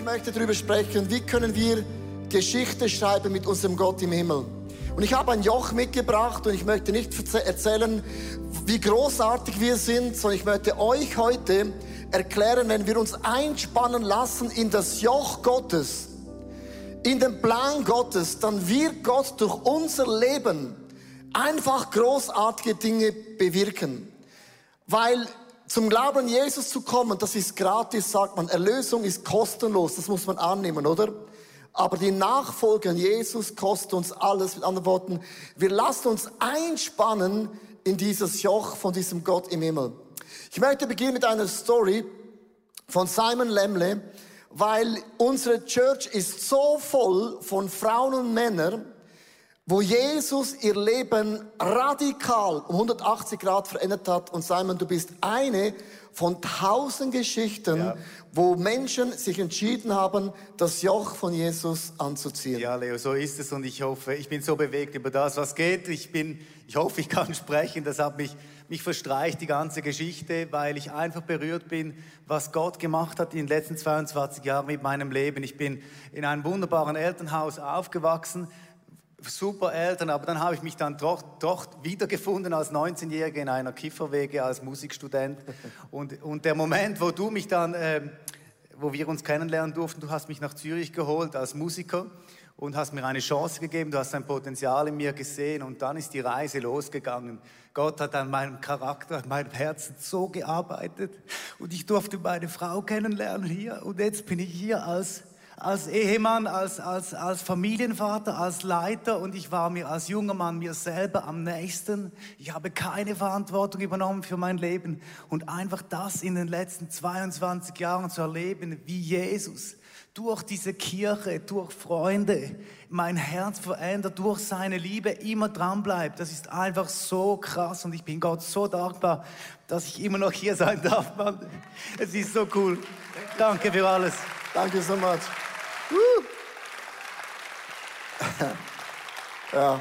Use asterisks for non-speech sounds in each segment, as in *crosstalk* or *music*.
ich möchte darüber sprechen, wie können wir Geschichte schreiben mit unserem Gott im Himmel. Und ich habe ein Joch mitgebracht und ich möchte nicht erzählen, wie großartig wir sind, sondern ich möchte euch heute erklären, wenn wir uns einspannen lassen in das Joch Gottes, in den Plan Gottes, dann wird Gott durch unser Leben einfach großartige Dinge bewirken. Weil zum Glauben an Jesus zu kommen, das ist gratis, sagt man. Erlösung ist kostenlos, das muss man annehmen, oder? Aber die Nachfolge an Jesus kostet uns alles. Mit anderen Worten, wir lassen uns einspannen in dieses Joch von diesem Gott im Himmel. Ich möchte beginnen mit einer Story von Simon Lemle, weil unsere Church ist so voll von Frauen und Männern, wo Jesus ihr Leben radikal um 180 Grad verändert hat. Und Simon, du bist eine von tausend Geschichten, ja. wo Menschen sich entschieden haben, das Joch von Jesus anzuziehen. Ja, Leo, so ist es und ich hoffe, ich bin so bewegt über das, was geht. Ich bin, ich hoffe, ich kann *laughs* sprechen. Das hat mich, mich verstreicht, die ganze Geschichte, weil ich einfach berührt bin, was Gott gemacht hat in den letzten 22 Jahren mit meinem Leben. Ich bin in einem wunderbaren Elternhaus aufgewachsen super Eltern, aber dann habe ich mich dann doch, doch wiedergefunden als 19-Jähriger in einer Kifferwege als Musikstudent. Und, und der Moment, wo du mich dann, äh, wo wir uns kennenlernen durften, du hast mich nach Zürich geholt als Musiker und hast mir eine Chance gegeben, du hast ein Potenzial in mir gesehen und dann ist die Reise losgegangen. Gott hat an meinem Charakter, an meinem Herzen so gearbeitet und ich durfte meine Frau kennenlernen hier und jetzt bin ich hier als als Ehemann, als, als, als Familienvater, als Leiter und ich war mir als junger Mann mir selber am nächsten. Ich habe keine Verantwortung übernommen für mein Leben und einfach das in den letzten 22 Jahren zu erleben, wie Jesus durch diese Kirche, durch Freunde, mein Herz verändert, durch seine Liebe immer dran bleibt. Das ist einfach so krass und ich bin Gott so dankbar, dass ich immer noch hier sein darf. Mann. Es ist so cool. Danke für alles. Danke so much. *laughs* ja.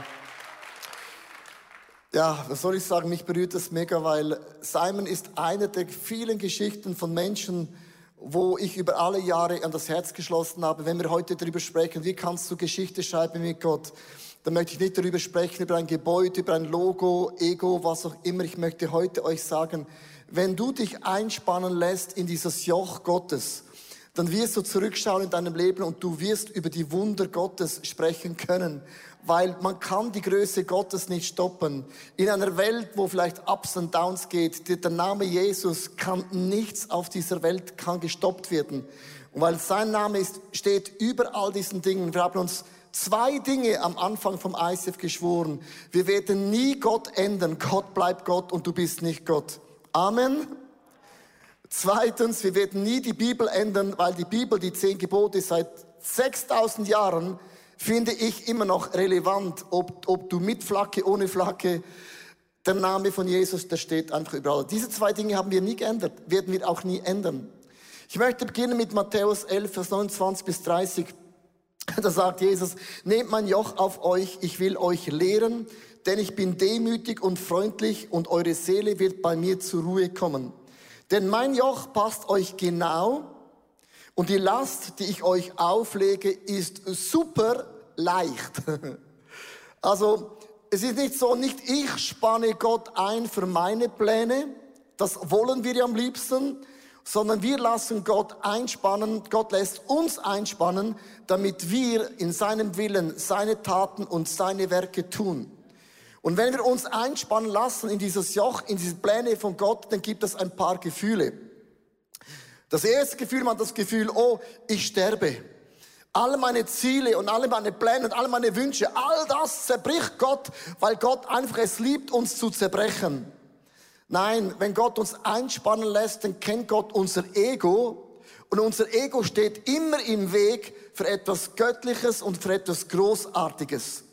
Ja, was soll ich sagen? Mich berührt das mega, weil Simon ist eine der vielen Geschichten von Menschen, wo ich über alle Jahre an das Herz geschlossen habe. Wenn wir heute darüber sprechen, wie kannst du Geschichte schreiben mit Gott, dann möchte ich nicht darüber sprechen, über ein Gebäude, über ein Logo, Ego, was auch immer. Ich möchte heute euch sagen, wenn du dich einspannen lässt in dieses Joch Gottes, dann wirst du zurückschauen in deinem Leben und du wirst über die Wunder Gottes sprechen können, weil man kann die Größe Gottes nicht stoppen. In einer Welt, wo vielleicht Ups und Downs geht, der Name Jesus kann nichts auf dieser Welt kann gestoppt werden. Und weil sein Name ist, steht über all diesen Dingen. Wir haben uns zwei Dinge am Anfang vom ICF geschworen. Wir werden nie Gott ändern. Gott bleibt Gott und du bist nicht Gott. Amen. Zweitens, wir werden nie die Bibel ändern, weil die Bibel, die zehn Gebote seit 6000 Jahren, finde ich immer noch relevant. Ob, ob du mit Flagge, ohne Flagge, der Name von Jesus, der steht einfach überall. Diese zwei Dinge haben wir nie geändert, werden wir auch nie ändern. Ich möchte beginnen mit Matthäus 11, Vers 29 bis 30. *laughs* Da sagt Jesus, nehmt mein Joch auf euch, ich will euch lehren, denn ich bin demütig und freundlich und eure Seele wird bei mir zur Ruhe kommen. Denn mein Joch passt euch genau und die Last, die ich euch auflege, ist super leicht. *laughs* Also, es ist nicht so, nicht ich spanne Gott ein für meine Pläne, das wollen wir ja am liebsten, sondern wir lassen Gott einspannen, Gott lässt uns einspannen, damit wir in seinem Willen seine Taten und seine Werke tun. Und wenn wir uns einspannen lassen in dieses Joch, in diese Pläne von Gott, dann gibt es ein paar Gefühle. Das erste Gefühl, man hat das Gefühl, oh, ich sterbe. Alle meine Ziele und alle meine Pläne und alle meine Wünsche, all das zerbricht Gott, weil Gott einfach es liebt, uns zu zerbrechen. Nein, wenn Gott uns einspannen lässt, dann kennt Gott unser Ego und unser Ego steht immer im Weg für etwas Göttliches und für etwas Großartiges.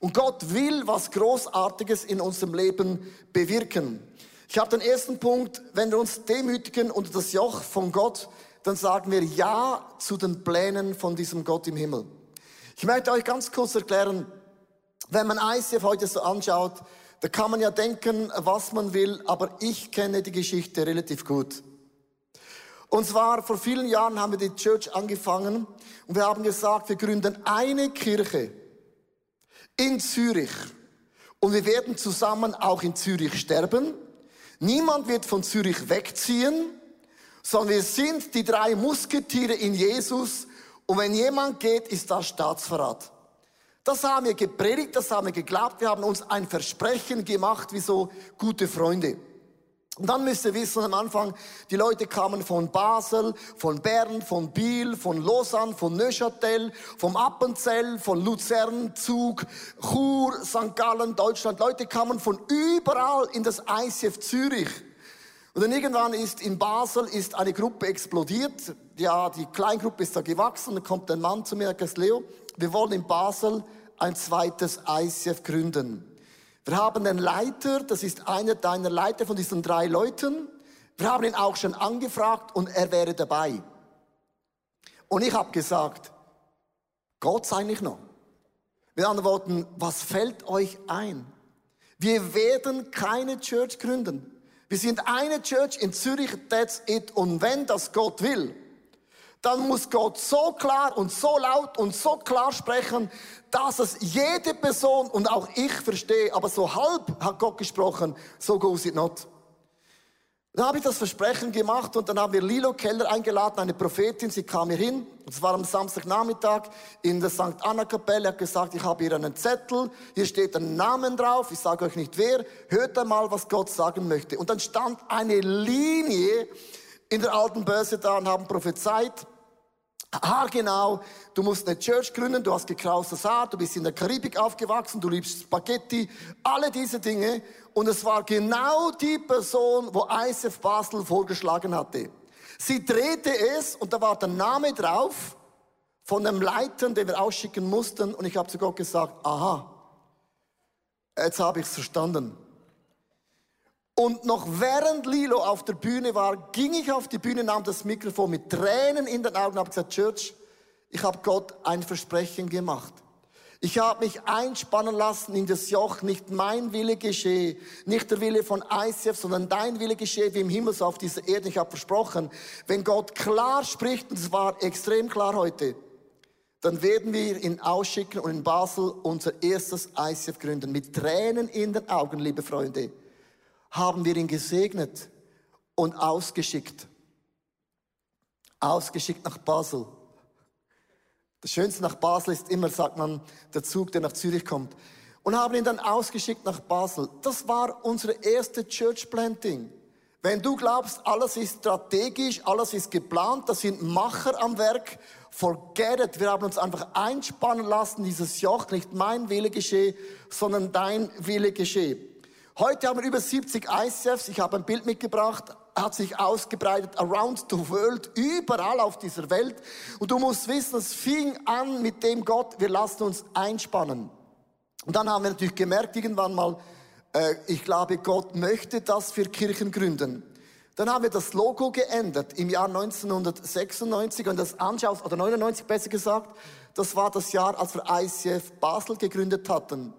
Und Gott will was Großartiges in unserem Leben bewirken. Ich habe den ersten Punkt, wenn wir uns demütigen unter das Joch von Gott, dann sagen wir Ja zu den Plänen von diesem Gott im Himmel. Ich möchte euch ganz kurz erklären, wenn man ICF heute so anschaut, da kann man ja denken, was man will, aber ich kenne die Geschichte relativ gut. Und zwar vor vielen Jahren haben wir die Church angefangen und wir haben gesagt, wir gründen eine Kirche in Zürich. Und wir werden zusammen auch in Zürich sterben. Niemand wird von Zürich wegziehen, sondern wir sind die drei Musketiere in Jesus. Und wenn jemand geht, ist das Staatsverrat. Das haben wir gepredigt, das haben wir geglaubt. Wir haben uns ein Versprechen gemacht, wie so gute Freunde. Und dann müsst ihr wissen, am Anfang, die Leute kamen von Basel, von Bern, von Biel, von Lausanne, von Neuchâtel, vom Appenzell, von Luzern, Zug, Chur, St. Gallen, Deutschland. Leute kamen von überall in das ICF Zürich. Und dann irgendwann ist in Basel ist eine Gruppe explodiert. Ja, die Kleingruppe ist da gewachsen. Dann kommt ein Mann zu mir und sagt, Leo, wir wollen in Basel ein zweites ICF gründen. Wir haben einen Leiter, das ist einer deiner Leiter von diesen drei Leuten. Wir haben ihn auch schon angefragt und er wäre dabei. Und ich habe gesagt, Gott eigentlich noch. Mit anderen Worten, was fällt euch ein? Wir werden keine Church gründen. Wir sind eine Church in Zürich, that's it. Und wenn das Gott will, dann muss Gott so klar und so laut und so klar sprechen, dass es jede Person und auch ich verstehe, aber so halb hat Gott gesprochen, so goes it not. Dann habe ich das Versprechen gemacht und dann haben wir Lilo Keller eingeladen, eine Prophetin, sie kam hier hin, es war am Samstagnachmittag in der St. Anna Kapelle, hat gesagt, ich habe hier einen Zettel, hier steht ein Namen drauf, ich sage euch nicht wer, hört einmal, was Gott sagen möchte. Und dann stand eine Linie in der alten Börse da und haben prophezeit, Ah, genau, du musst eine Church gründen, du hast gekraustes Haar, du bist in der Karibik aufgewachsen, du liebst Spaghetti, alle diese Dinge. Und es war genau die Person, wo ISF Basel vorgeschlagen hatte. Sie drehte es und da war der Name drauf von einem Leiter, den wir ausschicken mussten. Und ich habe zu Gott gesagt, aha, jetzt habe ich es verstanden. Und noch während Lilo auf der Bühne war, ging ich auf die Bühne, nahm das Mikrofon mit Tränen in den Augen und habe gesagt, Church, ich habe Gott ein Versprechen gemacht. Ich habe mich einspannen lassen in das Joch, nicht mein Wille geschehe, nicht der Wille von ICF, sondern dein Wille geschehe wie im Himmel so auf dieser Erde. Ich habe versprochen, wenn Gott klar spricht, und es war extrem klar heute, dann werden wir ihn ausschicken und in Basel unser erstes ICF gründen. Mit Tränen in den Augen, liebe Freunde haben wir ihn gesegnet und ausgeschickt. Ausgeschickt nach Basel. Das Schönste nach Basel ist immer, sagt man, der Zug, der nach Zürich kommt. Und haben ihn dann ausgeschickt nach Basel. Das war unsere erste Church Planting. Wenn du glaubst, alles ist strategisch, alles ist geplant, das sind Macher am Werk, forget it. Wir haben uns einfach einspannen lassen, dieses Joch, nicht mein Wille geschehe, sondern dein Wille geschehe. Heute haben wir über 70 ICFs. Ich habe ein Bild mitgebracht. Hat sich ausgebreitet around the world, überall auf dieser Welt. Und du musst wissen, es fing an mit dem Gott, wir lassen uns einspannen. Und dann haben wir natürlich gemerkt, irgendwann mal, äh, ich glaube, Gott möchte das für Kirchen gründen. Dann haben wir das Logo geändert im Jahr 1996 und das anschaust, oder 99 besser gesagt, das war das Jahr, als wir ICF Basel gegründet hatten.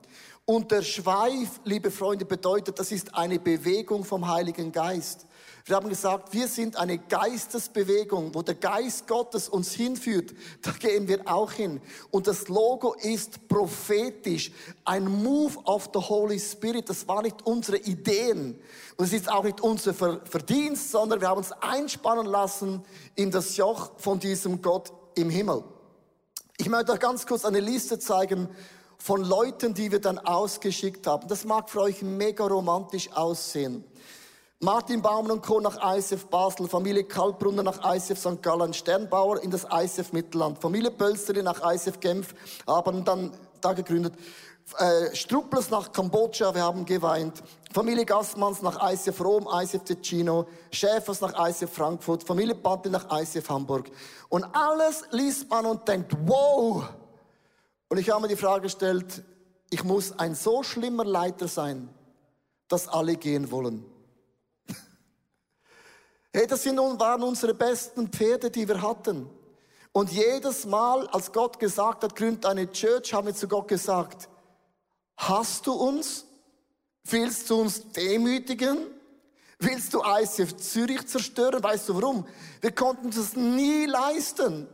Und der Schweif, liebe Freunde, bedeutet, das ist eine Bewegung vom Heiligen Geist. Wir haben gesagt, wir sind eine Geistesbewegung, wo der Geist Gottes uns hinführt. Da gehen wir auch hin. Und das Logo ist prophetisch. Ein Move of the Holy Spirit. Das war nicht unsere Ideen. Und es ist auch nicht unser Verdienst, sondern wir haben uns einspannen lassen in das Joch von diesem Gott im Himmel. Ich möchte euch ganz kurz eine Liste zeigen von Leuten, die wir dann ausgeschickt haben. Das mag für euch mega romantisch aussehen. Martin Baumann und Co. nach ISF Basel, Familie Kalbrunner nach ISF St. Gallen, Sternbauer in das ISF Mittelland, Familie Pölsteri nach ISF Genf, haben dann da gegründet. Äh, Struppels nach Kambodscha, wir haben geweint. Familie Gassmanns nach ICF Rom, ICF Ticino. Schäfers nach ICF Frankfurt. Familie Patti nach ICF Hamburg. Und alles liest man und denkt, wow, und ich habe mir die Frage gestellt, ich muss ein so schlimmer Leiter sein, dass alle gehen wollen. *laughs* hey, das sind, waren unsere besten Pferde, die wir hatten. Und jedes Mal, als Gott gesagt hat, gründet eine Church, haben wir zu Gott gesagt, hast du uns? Willst du uns demütigen? Willst du ICF Zürich zerstören? Weißt du warum? Wir konnten es nie leisten,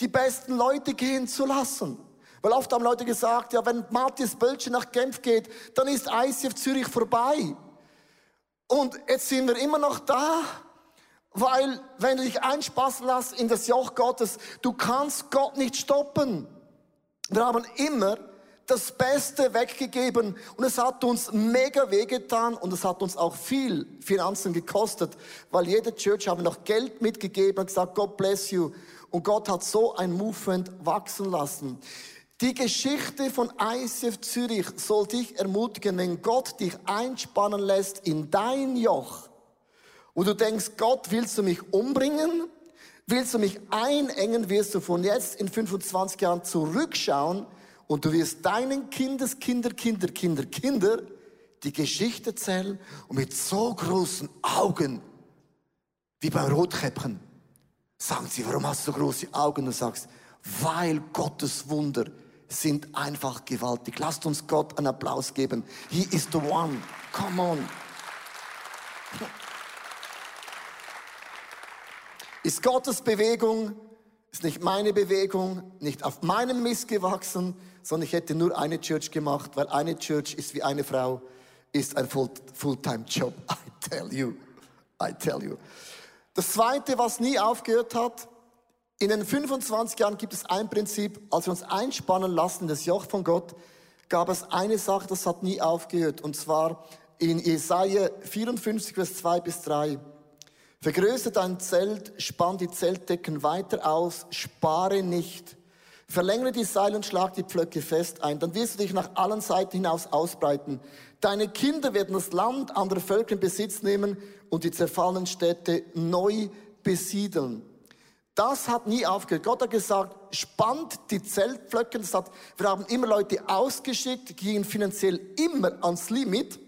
die besten Leute gehen zu lassen. Weil oft haben Leute gesagt, ja, wenn Matthias Bölsche nach Genf geht, dann ist ICF Zürich vorbei. Und jetzt sind wir immer noch da, weil wenn du dich einspassen lässt in das Joch Gottes, du kannst Gott nicht stoppen. Wir haben immer das Beste weggegeben und es hat uns mega wehgetan und es hat uns auch viel Finanzen gekostet, weil jede Church haben noch Geld mitgegeben und gesagt, God bless you. Und Gott hat so ein Movement wachsen lassen. Die Geschichte von ICF Zürich soll dich ermutigen, wenn Gott dich einspannen lässt in dein Joch und du denkst, Gott, willst du mich umbringen? Willst du mich einengen, wirst du von jetzt in 25 Jahren zurückschauen und du wirst deinen Kindes, Kinder, Kinder, Kinder, Kinder die Geschichte erzählen und mit so großen Augen wie beim Rotkäppchen sagen sie, warum hast du so große Augen? Und du sagst, weil Gottes Wunder sind einfach gewaltig. Lasst uns Gott einen Applaus geben. He is the one. Come on. Ist Gottes Bewegung, ist nicht meine Bewegung, nicht auf meinem Mist gewachsen, sondern ich hätte nur eine Church gemacht, weil eine Church ist wie eine Frau, ist ein Fulltime-Job. *laughs* I tell you, I tell you. Das Zweite, was nie aufgehört hat, in den 25 Jahren gibt es ein Prinzip, als wir uns einspannen lassen, das Joch von Gott, gab es eine Sache, das hat nie aufgehört, und zwar in Jesaja 54, Vers 2 bis 3. Vergrößere dein Zelt, spann die Zeltdecken weiter aus, spare nicht. Verlängere die Seile und schlag die Pflöcke fest ein, dann wirst du dich nach allen Seiten hinaus ausbreiten. Deine Kinder werden das Land anderer Völker in Besitz nehmen und die zerfallenen Städte neu besiedeln. Das hat nie aufgehört. Gott hat gesagt, spannt die Zeltpflöcke. Das hat, wir haben immer Leute ausgeschickt, gingen finanziell immer ans Limit.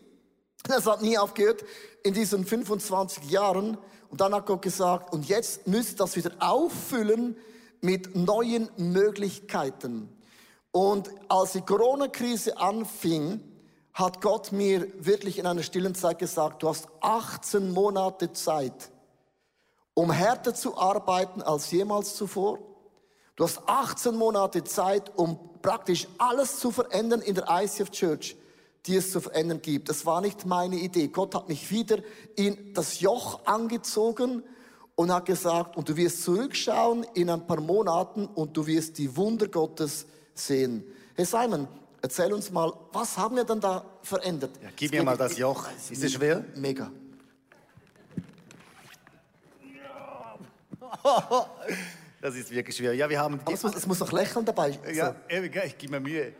Das hat nie aufgehört in diesen 25 Jahren. Und dann hat Gott gesagt, und jetzt müsst ihr das wieder auffüllen mit neuen Möglichkeiten. Und als die Corona-Krise anfing, hat Gott mir wirklich in einer stillen Zeit gesagt, du hast 18 Monate Zeit, um härter zu arbeiten als jemals zuvor. Du hast 18 Monate Zeit, um praktisch alles zu verändern in der ICF Church die es zu verändern gibt. Das war nicht meine Idee. Gott hat mich wieder in das Joch angezogen und hat gesagt, und du wirst zurückschauen in ein paar Monaten und du wirst die Wunder Gottes sehen. Herr Simon, erzähl uns mal, was haben wir denn da verändert? Ja, gib mir mal das Joch. Ist es schwer? Mega. *laughs* Das ist wirklich schwer. Ja, wir haben. es, muss, es muss noch Lächeln dabei. Ja, so. ich gebe mir Mühe.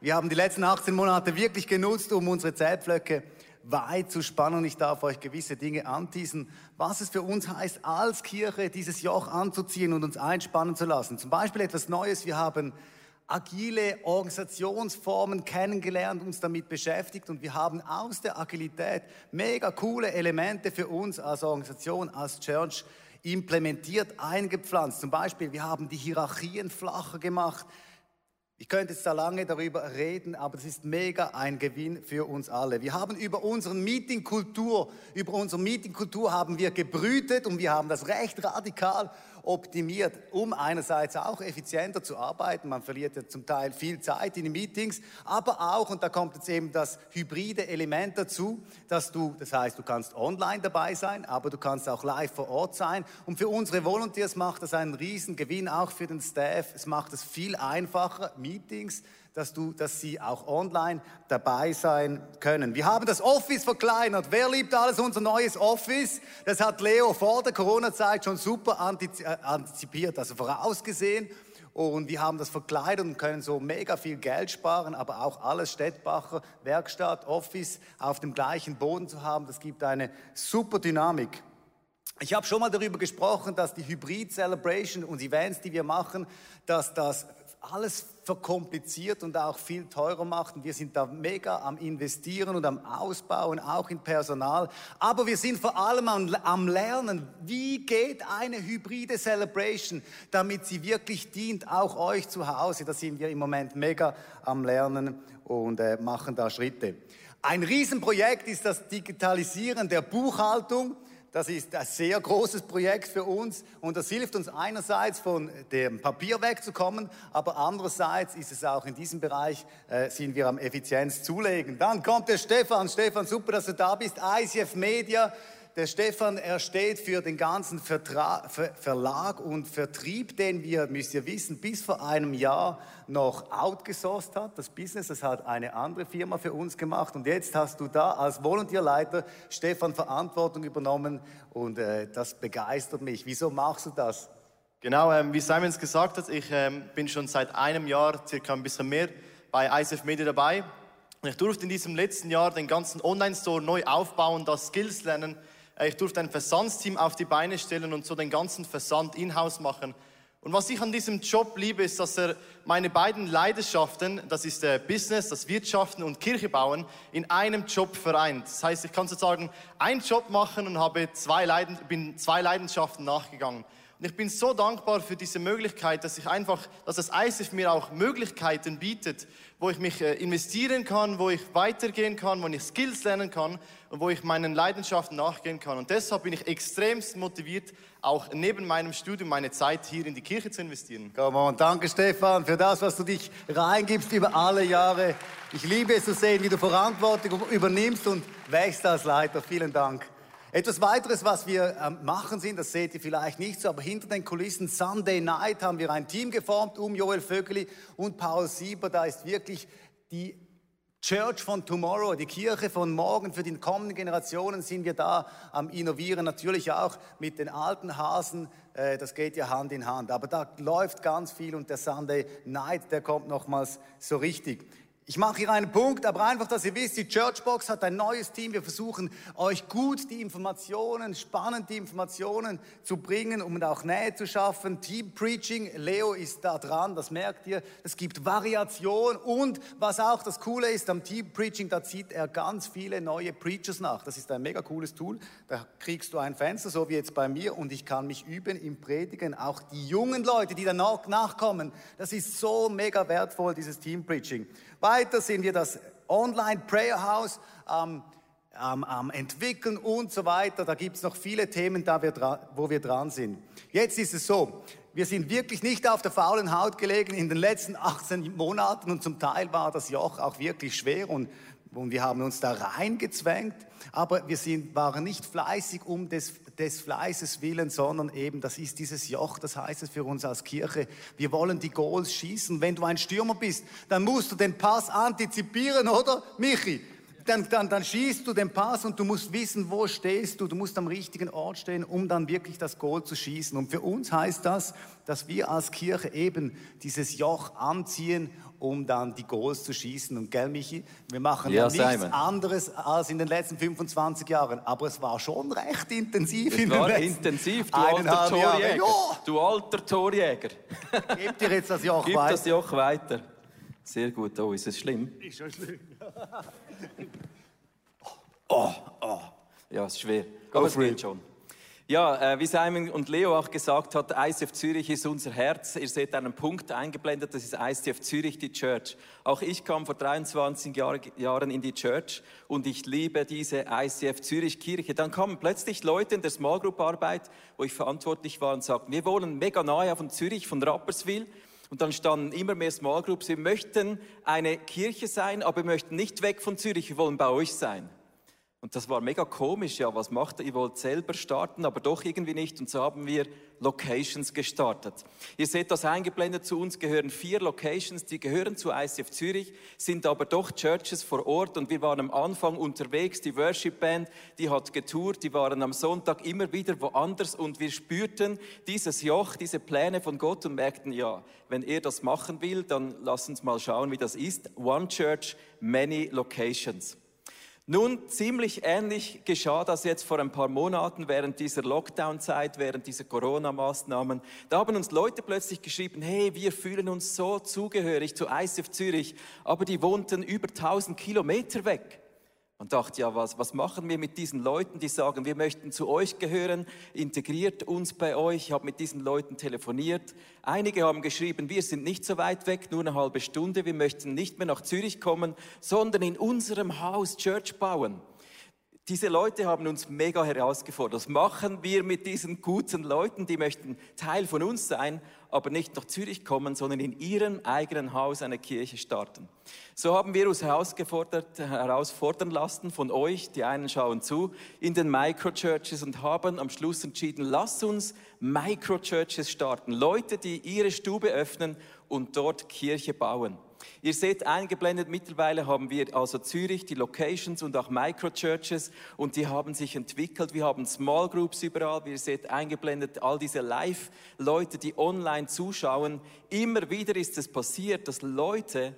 Wir haben die letzten 18 Monate wirklich genutzt, um unsere Zeltpflöcke weit zu spannen. Ich darf euch gewisse Dinge anteasen, was es für uns heißt, als Kirche dieses Joch anzuziehen und uns einspannen zu lassen. Zum Beispiel etwas Neues. Wir haben agile Organisationsformen kennengelernt, uns damit beschäftigt und wir haben aus der Agilität mega coole Elemente für uns als Organisation, als Church implementiert, eingepflanzt. Zum Beispiel, wir haben die Hierarchien flacher gemacht. Ich könnte jetzt da lange darüber reden, aber es ist mega ein Gewinn für uns alle. Wir haben über unseren Meetingkultur, über unsere Meetingkultur haben wir gebrütet und wir haben das recht radikal optimiert, um einerseits auch effizienter zu arbeiten. Man verliert ja zum Teil viel Zeit in den Meetings, aber auch, und da kommt jetzt eben das hybride Element dazu, dass du, das heißt, du kannst online dabei sein, aber du kannst auch live vor Ort sein. Und für unsere Volunteers macht das einen riesen Gewinn, auch für den Staff. Es macht es viel einfacher, Meetings dass, du, dass sie auch online dabei sein können. Wir haben das Office verkleinert. Wer liebt alles unser neues Office? Das hat Leo vor der Corona-Zeit schon super äh, antizipiert, also vorausgesehen. Und wir haben das verkleidet und können so mega viel Geld sparen, aber auch alles Städtbacher, Werkstatt, Office auf dem gleichen Boden zu haben, das gibt eine super Dynamik. Ich habe schon mal darüber gesprochen, dass die Hybrid Celebration und Events, die wir machen, dass das alles verkompliziert und auch viel teurer macht. Und wir sind da mega am Investieren und am Ausbauen, auch in Personal. Aber wir sind vor allem am, am Lernen, wie geht eine hybride Celebration, damit sie wirklich dient, auch euch zu Hause. Da sind wir im Moment mega am Lernen und äh, machen da Schritte. Ein Riesenprojekt ist das Digitalisieren der Buchhaltung. Das ist ein sehr großes Projekt für uns und das hilft uns einerseits von dem Papier wegzukommen, aber andererseits ist es auch in diesem Bereich, äh, sind wir am Effizienz zulegen. Dann kommt der Stefan. Stefan, super, dass du da bist. ICF Media. Der Stefan, er steht für den ganzen Vertra Ver Verlag und Vertrieb, den wir, müsst ihr wissen, bis vor einem Jahr noch outgesourced hat. Das Business, das hat eine andere Firma für uns gemacht. Und jetzt hast du da als Volontierleiter, Stefan, Verantwortung übernommen. Und äh, das begeistert mich. Wieso machst du das? Genau, ähm, wie Simons gesagt hat, ich ähm, bin schon seit einem Jahr, circa ein bisschen mehr, bei ISF Media dabei. Ich durfte in diesem letzten Jahr den ganzen Online-Store neu aufbauen, das Skills lernen, ich durfte ein Versandsteam auf die Beine stellen und so den ganzen Versand in-house machen. Und was ich an diesem Job liebe, ist, dass er meine beiden Leidenschaften, das ist der Business, das Wirtschaften und Kirche bauen, in einem Job vereint. Das heißt, ich kann sozusagen einen Job machen und habe zwei Leiden, bin zwei Leidenschaften nachgegangen. Und ich bin so dankbar für diese Möglichkeit, dass ich einfach, dass das ISF mir auch Möglichkeiten bietet, wo ich mich äh, investieren kann, wo ich weitergehen kann, wo ich Skills lernen kann und wo ich meinen Leidenschaften nachgehen kann. Und deshalb bin ich extremst motiviert, auch neben meinem Studium meine Zeit hier in die Kirche zu investieren. Come on. Danke Stefan für das, was du dich reingibst über alle Jahre. Ich liebe es zu sehen, wie du Verantwortung übernimmst und wächst als Leiter. Vielen Dank. Etwas weiteres, was wir ähm, machen sind, das seht ihr vielleicht nicht so, aber hinter den Kulissen Sunday Night haben wir ein Team geformt um Joel Vögeli und Paul Sieber. Da ist wirklich die Church von Tomorrow, die Kirche von morgen für die kommenden Generationen sind wir da am Innovieren, natürlich auch mit den alten Hasen, äh, das geht ja Hand in Hand. Aber da läuft ganz viel und der Sunday Night, der kommt nochmals so richtig. Ich mache hier einen Punkt, aber einfach, dass ihr wisst, die Churchbox hat ein neues Team. Wir versuchen euch gut die Informationen, spannend die Informationen zu bringen, um auch Nähe zu schaffen. Team Preaching, Leo ist da dran, das merkt ihr. Es gibt Variation und was auch das Coole ist am Team Preaching, da zieht er ganz viele neue Preachers nach. Das ist ein mega cooles Tool. Da kriegst du ein Fenster, so wie jetzt bei mir, und ich kann mich üben im Predigen. Auch die jungen Leute, die danach nachkommen, das ist so mega wertvoll, dieses Team Preaching. Weiter sind wir das Online Prayer House am, am, am entwickeln und so weiter. Da gibt es noch viele Themen, da wir wo wir dran sind. Jetzt ist es so, wir sind wirklich nicht auf der faulen Haut gelegen in den letzten 18 Monaten und zum Teil war das Joch auch wirklich schwer und und wir haben uns da reingezwängt, aber wir sind, waren nicht fleißig um des, des Fleißes willen, sondern eben, das ist dieses Joch, das heißt es für uns als Kirche, wir wollen die Goals schießen. Wenn du ein Stürmer bist, dann musst du den Pass antizipieren, oder, Michi? Dann, dann, dann schießt du den Pass und du musst wissen, wo stehst du. Du musst am richtigen Ort stehen, um dann wirklich das Goal zu schießen. Und für uns heißt das, dass wir als Kirche eben dieses Joch anziehen, um dann die Goals zu schießen. Und gell, Michi, wir machen ja, nichts Simon. anderes als in den letzten 25 Jahren. Aber es war schon recht intensiv. Es in war intensiv, du alter Torjäger. Ja. Du alter Torjäger. Gib dir jetzt das Joch Gib weiter. das Joch weiter. Sehr gut. Oh, ist es schlimm? Ist schon schlimm. Oh, oh. Ja, ist schwer. Aber es geht schon. Ja, äh, wie Simon und Leo auch gesagt hat, ICF Zürich ist unser Herz. Ihr seht einen Punkt eingeblendet, das ist ICF Zürich, die Church. Auch ich kam vor 23 Jahr, Jahren in die Church und ich liebe diese ICF Zürich Kirche. Dann kamen plötzlich Leute in der Small Group Arbeit, wo ich verantwortlich war und sagten, wir wohnen mega nahe von Zürich, von Rapperswil. Und dann standen immer mehr Small Groups. Wir möchten eine Kirche sein, aber wir möchten nicht weg von Zürich. Wir wollen bei euch sein. Und das war mega komisch. Ja, was macht ihr? Ihr wollt selber starten, aber doch irgendwie nicht. Und so haben wir Locations gestartet. Ihr seht das eingeblendet. Zu uns gehören vier Locations, die gehören zu ICF Zürich, sind aber doch Churches vor Ort. Und wir waren am Anfang unterwegs. Die Worship Band, die hat getourt. Die waren am Sonntag immer wieder woanders. Und wir spürten dieses Joch, diese Pläne von Gott und merkten, ja, wenn er das machen will, dann lass uns mal schauen, wie das ist. One Church, many locations. Nun, ziemlich ähnlich geschah das jetzt vor ein paar Monaten während dieser Lockdown-Zeit, während dieser Corona-Maßnahmen. Da haben uns Leute plötzlich geschrieben, hey, wir fühlen uns so zugehörig zu ICF Zürich, aber die wohnten über 1000 Kilometer weg. Und dachte, ja, was, was machen wir mit diesen Leuten, die sagen, wir möchten zu euch gehören, integriert uns bei euch. Ich habe mit diesen Leuten telefoniert. Einige haben geschrieben, wir sind nicht so weit weg, nur eine halbe Stunde, wir möchten nicht mehr nach Zürich kommen, sondern in unserem Haus Church bauen. Diese Leute haben uns mega herausgefordert. Was machen wir mit diesen guten Leuten, die möchten Teil von uns sein, aber nicht nach Zürich kommen, sondern in ihrem eigenen Haus eine Kirche starten? So haben wir uns herausgefordert, herausfordern lassen von euch, die einen schauen zu, in den Microchurches und haben am Schluss entschieden, lass uns Microchurches starten. Leute, die ihre Stube öffnen und dort Kirche bauen. Ihr seht eingeblendet, mittlerweile haben wir also Zürich, die Locations und auch Microchurches und die haben sich entwickelt. Wir haben Small Groups überall. Ihr seht eingeblendet all diese Live-Leute, die online zuschauen. Immer wieder ist es passiert, dass Leute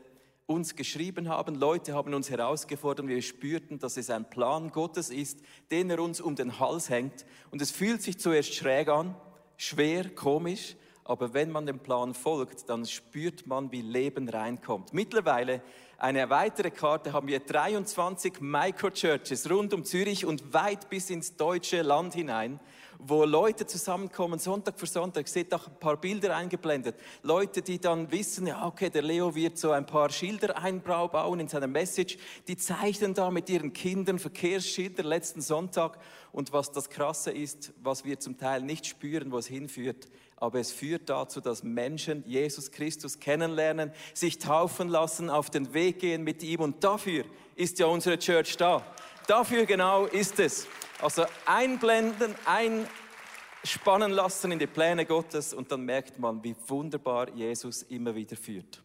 uns geschrieben haben, Leute haben uns herausgefordert, wir spürten, dass es ein Plan Gottes ist, den er uns um den Hals hängt. Und es fühlt sich zuerst schräg an, schwer, komisch, aber wenn man dem Plan folgt, dann spürt man, wie Leben reinkommt. Mittlerweile eine weitere Karte haben wir 23 Microchurches rund um Zürich und weit bis ins deutsche Land hinein, wo Leute zusammenkommen, Sonntag für Sonntag. Seht auch ein paar Bilder eingeblendet. Leute, die dann wissen, ja, okay, der Leo wird so ein paar Schilder einbauen in seiner Message. Die zeichnen da mit ihren Kindern Verkehrsschilder letzten Sonntag. Und was das Krasse ist, was wir zum Teil nicht spüren, wo es hinführt, aber es führt dazu, dass Menschen Jesus Christus kennenlernen, sich taufen lassen, auf den Weg gehen mit ihm. Und dafür ist ja unsere Church da. Dafür genau ist es. Also einblenden, einspannen lassen in die Pläne Gottes und dann merkt man, wie wunderbar Jesus immer wieder führt.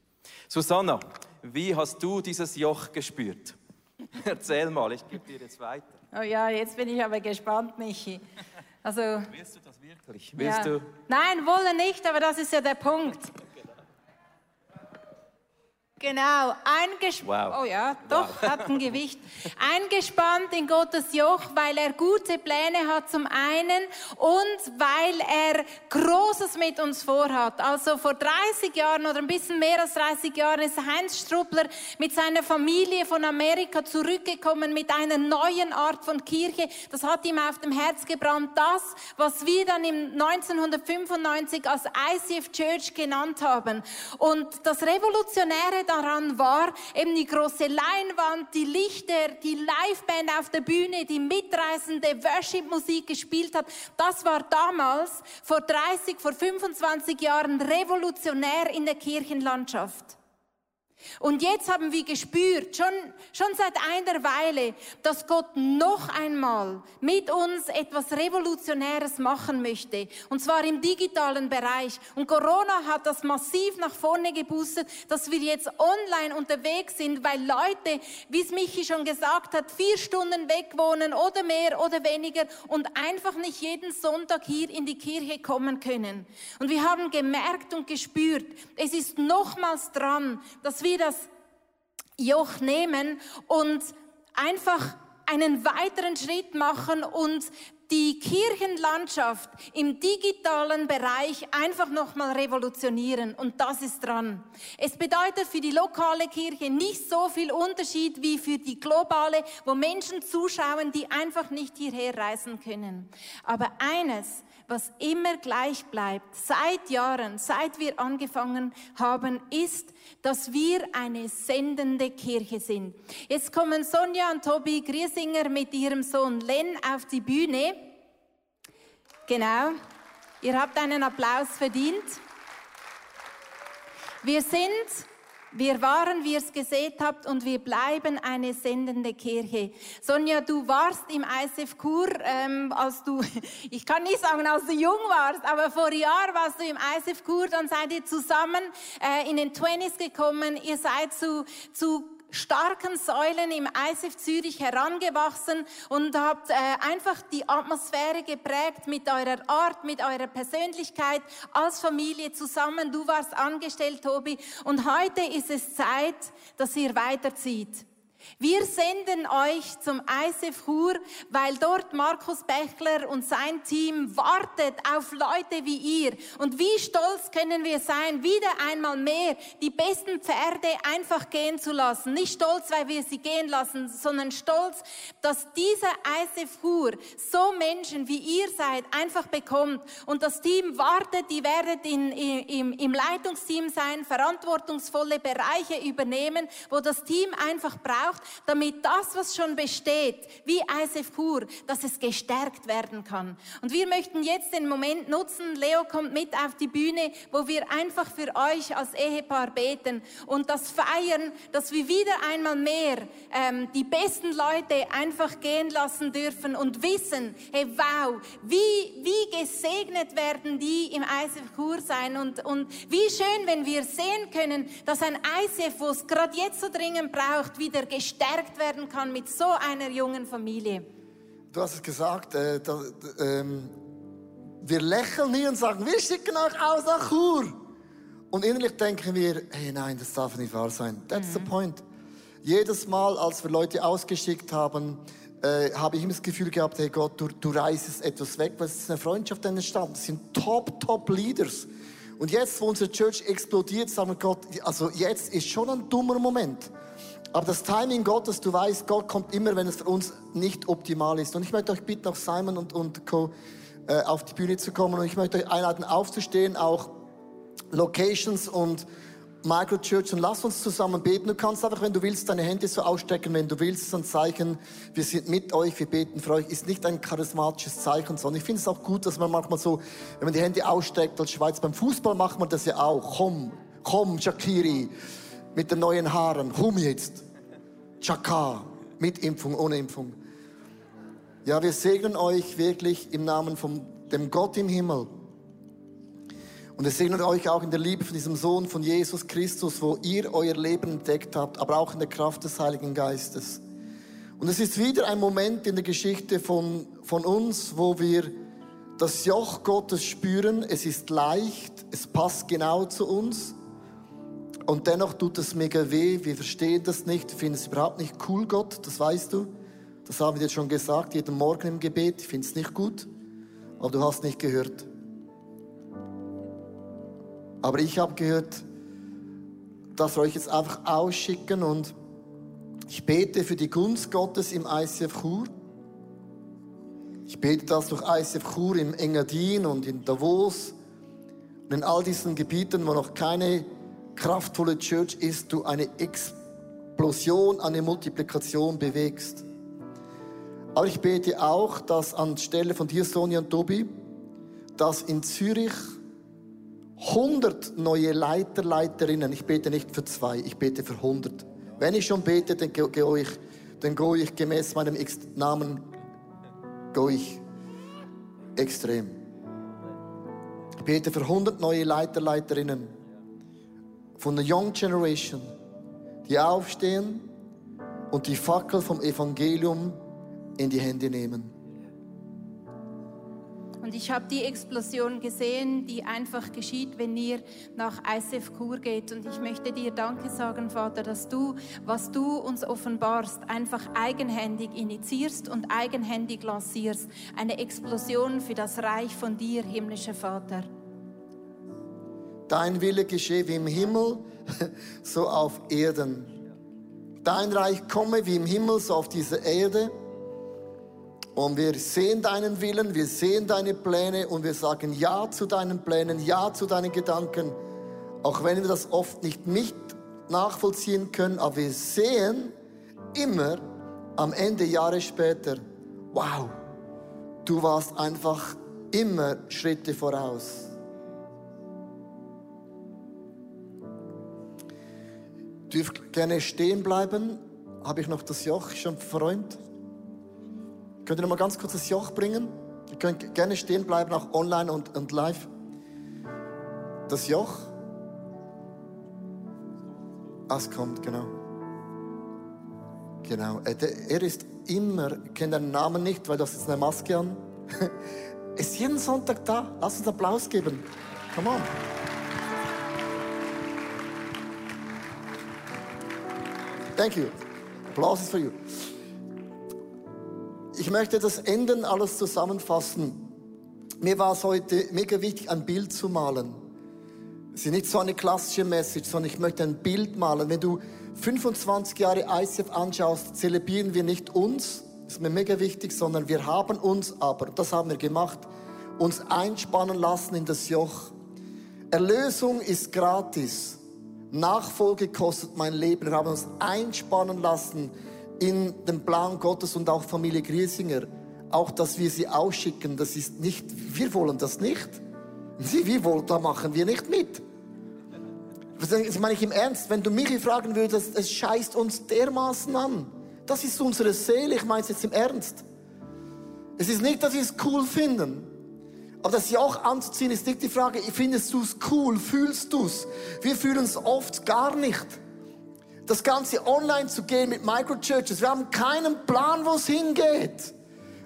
Susanna, wie hast du dieses Joch gespürt? *laughs* Erzähl mal, ich gebe dir jetzt weiter. Oh ja, jetzt bin ich aber gespannt, Michi. Also, Willst du das wirklich? Willst ja. du? Nein, wollen nicht, aber das ist ja der Punkt. Genau, eingespannt. Wow. Oh ja, doch, hat ein Gewicht. *laughs* Eingespannt in Gottes Joch, weil er gute Pläne hat zum einen und weil er Großes mit uns vorhat. Also vor 30 Jahren oder ein bisschen mehr als 30 Jahren ist Heinz Struppler mit seiner Familie von Amerika zurückgekommen mit einer neuen Art von Kirche. Das hat ihm auf dem Herz gebrannt. Das, was wir dann im 1995 als ICF Church genannt haben. Und das Revolutionäre daran war, eben die große Leinwand, die Lichter, die Liveband auf der Bühne, die mitreißende Worship-Musik gespielt hat. Das war damals, vor 30, vor 25 Jahren, revolutionär in der Kirchenlandschaft. Und jetzt haben wir gespürt, schon, schon seit einer Weile, dass Gott noch einmal mit uns etwas Revolutionäres machen möchte. Und zwar im digitalen Bereich. Und Corona hat das massiv nach vorne geboostet, dass wir jetzt online unterwegs sind, weil Leute, wie es Michi schon gesagt hat, vier Stunden weg wohnen oder mehr oder weniger und einfach nicht jeden Sonntag hier in die Kirche kommen können. Und wir haben gemerkt und gespürt, es ist nochmals dran, dass wir das Joch nehmen und einfach einen weiteren Schritt machen und die Kirchenlandschaft im digitalen Bereich einfach nochmal revolutionieren. Und das ist dran. Es bedeutet für die lokale Kirche nicht so viel Unterschied wie für die globale, wo Menschen zuschauen, die einfach nicht hierher reisen können. Aber eines, was immer gleich bleibt, seit Jahren, seit wir angefangen haben, ist, dass wir eine sendende Kirche sind. Jetzt kommen Sonja und Tobi Griesinger mit ihrem Sohn Len auf die Bühne. Genau. Ihr habt einen Applaus verdient. Wir sind wir waren, wie ihr es gesehen habt, und wir bleiben eine sendende Kirche. Sonja, du warst im ISF Kur, ähm, als du, *laughs* ich kann nicht sagen, als du jung warst, aber vor Jahr warst du im ISF Kur, dann seid ihr zusammen äh, in den Twenties gekommen, ihr seid zu, zu starken Säulen im ISF Zürich herangewachsen und habt äh, einfach die Atmosphäre geprägt mit eurer Art, mit eurer Persönlichkeit als Familie zusammen. Du warst angestellt, Tobi. Und heute ist es Zeit, dass ihr weiterzieht. Wir senden euch zum ISF Chur, weil dort Markus Bechler und sein Team wartet auf Leute wie ihr. Und wie stolz können wir sein, wieder einmal mehr die besten Pferde einfach gehen zu lassen. Nicht stolz, weil wir sie gehen lassen, sondern stolz, dass dieser ISF Chur so Menschen wie ihr seid einfach bekommt. Und das Team wartet, die werdet in, im, im Leitungsteam sein, verantwortungsvolle Bereiche übernehmen, wo das Team einfach braucht damit das, was schon besteht, wie ISF Pur, dass es gestärkt werden kann. Und wir möchten jetzt den Moment nutzen, Leo kommt mit auf die Bühne, wo wir einfach für euch als Ehepaar beten und das feiern, dass wir wieder einmal mehr ähm, die besten Leute einfach gehen lassen dürfen und wissen, hey, wow, wie, wie gesegnet werden die im ISF Kur sein und, und wie schön, wenn wir sehen können, dass ein ISF, wo es gerade jetzt so dringend braucht, wieder gestärkt gestärkt werden kann mit so einer jungen Familie. Du hast es gesagt, äh, da, äh, wir lächeln nie und sagen, wir schicken euch aus nach Chur. Und innerlich denken wir, hey nein, das darf nicht wahr sein. That's mhm. the point. Jedes Mal, als wir Leute ausgeschickt haben, äh, habe ich immer das Gefühl gehabt, hey Gott, du, du reißt etwas weg, weil es ist eine Freundschaft entstanden. Das sind top, top Leaders. Und jetzt, wo unsere Church explodiert, sagen wir Gott, also jetzt ist schon ein dummer Moment. Aber das Timing Gottes, du weißt, Gott kommt immer, wenn es für uns nicht optimal ist. Und ich möchte euch bitten, auch Simon und, und Co. Äh, auf die Bühne zu kommen. Und ich möchte euch einladen, aufzustehen, auch Locations und Microchurch. Und lass uns zusammen beten. Du kannst einfach, wenn du willst, deine Hände so ausstrecken, wenn du willst, so ein Zeichen, wir sind mit euch, wir beten für euch, ist nicht ein charismatisches Zeichen, sondern ich finde es auch gut, dass man manchmal so, wenn man die Hände ausstreckt als Schweiz, beim Fußball macht man das ja auch. Komm, komm, Shakiri mit den neuen Haaren. Hum jetzt. Chaka. Mit Impfung, ohne Impfung. Ja, wir segnen euch wirklich im Namen von dem Gott im Himmel. Und wir segnen euch auch in der Liebe von diesem Sohn von Jesus Christus, wo ihr euer Leben entdeckt habt, aber auch in der Kraft des Heiligen Geistes. Und es ist wieder ein Moment in der Geschichte von, von uns, wo wir das Joch Gottes spüren. Es ist leicht, es passt genau zu uns. Und dennoch tut es mega weh. Wir verstehen das nicht. Wir finden es überhaupt nicht cool, Gott. Das weißt du. Das haben wir dir schon gesagt, jeden Morgen im Gebet. Ich finde es nicht gut. Aber du hast nicht gehört. Aber ich habe gehört, dass wir euch jetzt einfach ausschicken und ich bete für die Gunst Gottes im ICF Chur. Ich bete das durch ICF Chur im Engadin und in Davos und in all diesen Gebieten, wo noch keine kraftvolle Church ist, du eine Explosion, eine Multiplikation bewegst. Aber ich bete auch, dass anstelle von dir, Sonja und Tobi, dass in Zürich 100 neue Leiter, Leiterinnen, ich bete nicht für zwei, ich bete für 100. Wenn ich schon bete, dann gehe ich, dann gehe ich gemäß meinem Namen, gehe ich extrem. Ich bete für 100 neue Leiter, Leiterinnen von der Young Generation, die aufstehen und die Fackel vom Evangelium in die Hände nehmen. Und ich habe die Explosion gesehen, die einfach geschieht, wenn ihr nach ISF Kur geht. Und ich möchte dir Danke sagen, Vater, dass du, was du uns offenbarst, einfach eigenhändig initiierst und eigenhändig lancierst. Eine Explosion für das Reich von dir, himmlischer Vater dein Wille geschehe wie im Himmel, *laughs* so auf Erden. Dein Reich komme wie im Himmel, so auf dieser Erde. Und wir sehen deinen Willen, wir sehen deine Pläne und wir sagen Ja zu deinen Plänen, Ja zu deinen Gedanken. Auch wenn wir das oft nicht, nicht nachvollziehen können, aber wir sehen immer am Ende, Jahre später, wow, du warst einfach immer Schritte voraus. Dürft gerne stehen bleiben. Habe ich noch das Joch schon verräumt? Könnt ihr noch mal ganz kurz das Joch bringen? Ihr könnt gerne stehen bleiben, auch online und, und live. Das Joch. Ah, es kommt, genau. Genau. Äh, er ist immer, ich kenne deinen Namen nicht, weil du hast jetzt eine Maske an. *laughs* ist jeden Sonntag da. Lass uns Applaus geben. Come on. Thank you. Applaus ist für you. Ich möchte das Enden alles zusammenfassen. Mir war es heute mega wichtig, ein Bild zu malen. Es ist nicht so eine klassische Message, sondern ich möchte ein Bild malen. Wenn du 25 Jahre ICF anschaust, zelebrieren wir nicht uns, ist mir mega wichtig, sondern wir haben uns aber, das haben wir gemacht, uns einspannen lassen in das Joch. Erlösung ist gratis. Nachfolge kostet mein Leben. Wir haben uns einspannen lassen in den Plan Gottes und auch Familie Griesinger auch, dass wir sie ausschicken, das ist nicht, wir wollen das nicht. Sie, wir wollen, da machen wir nicht mit. Das meine ich im Ernst. Wenn du mich fragen würdest, es scheißt uns dermaßen an. Das ist unsere Seele, ich meine es jetzt im Ernst. Es ist nicht, dass wir es cool finden. Aber das Joch anzuziehen ist nicht die Frage, findest du es cool, fühlst du es? Wir fühlen es oft gar nicht. Das Ganze online zu gehen mit Microchurches, wir haben keinen Plan, wo es hingeht.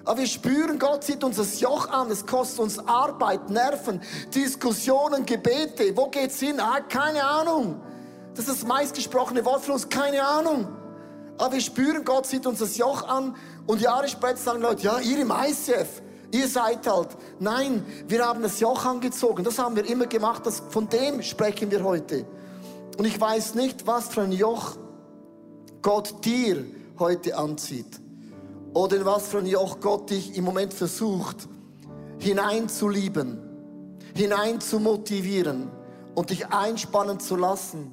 Aber wir spüren, Gott zieht uns das Joch an. Es kostet uns Arbeit, Nerven, Diskussionen, Gebete. Wo geht's hin? Ah, keine Ahnung. Das ist das meistgesprochene Wort für uns. Keine Ahnung. Aber wir spüren, Gott zieht uns das Joch an. Und Jahre später sagen Leute, ja, ihr im ICF, ihr seid halt. Nein, wir haben das Joch angezogen. Das haben wir immer gemacht. Das, von dem sprechen wir heute. Und ich weiß nicht, was für ein Joch Gott dir heute anzieht oder in was für ein Joch Gott dich im Moment versucht, hineinzulieben, hineinzumotivieren und dich einspannen zu lassen.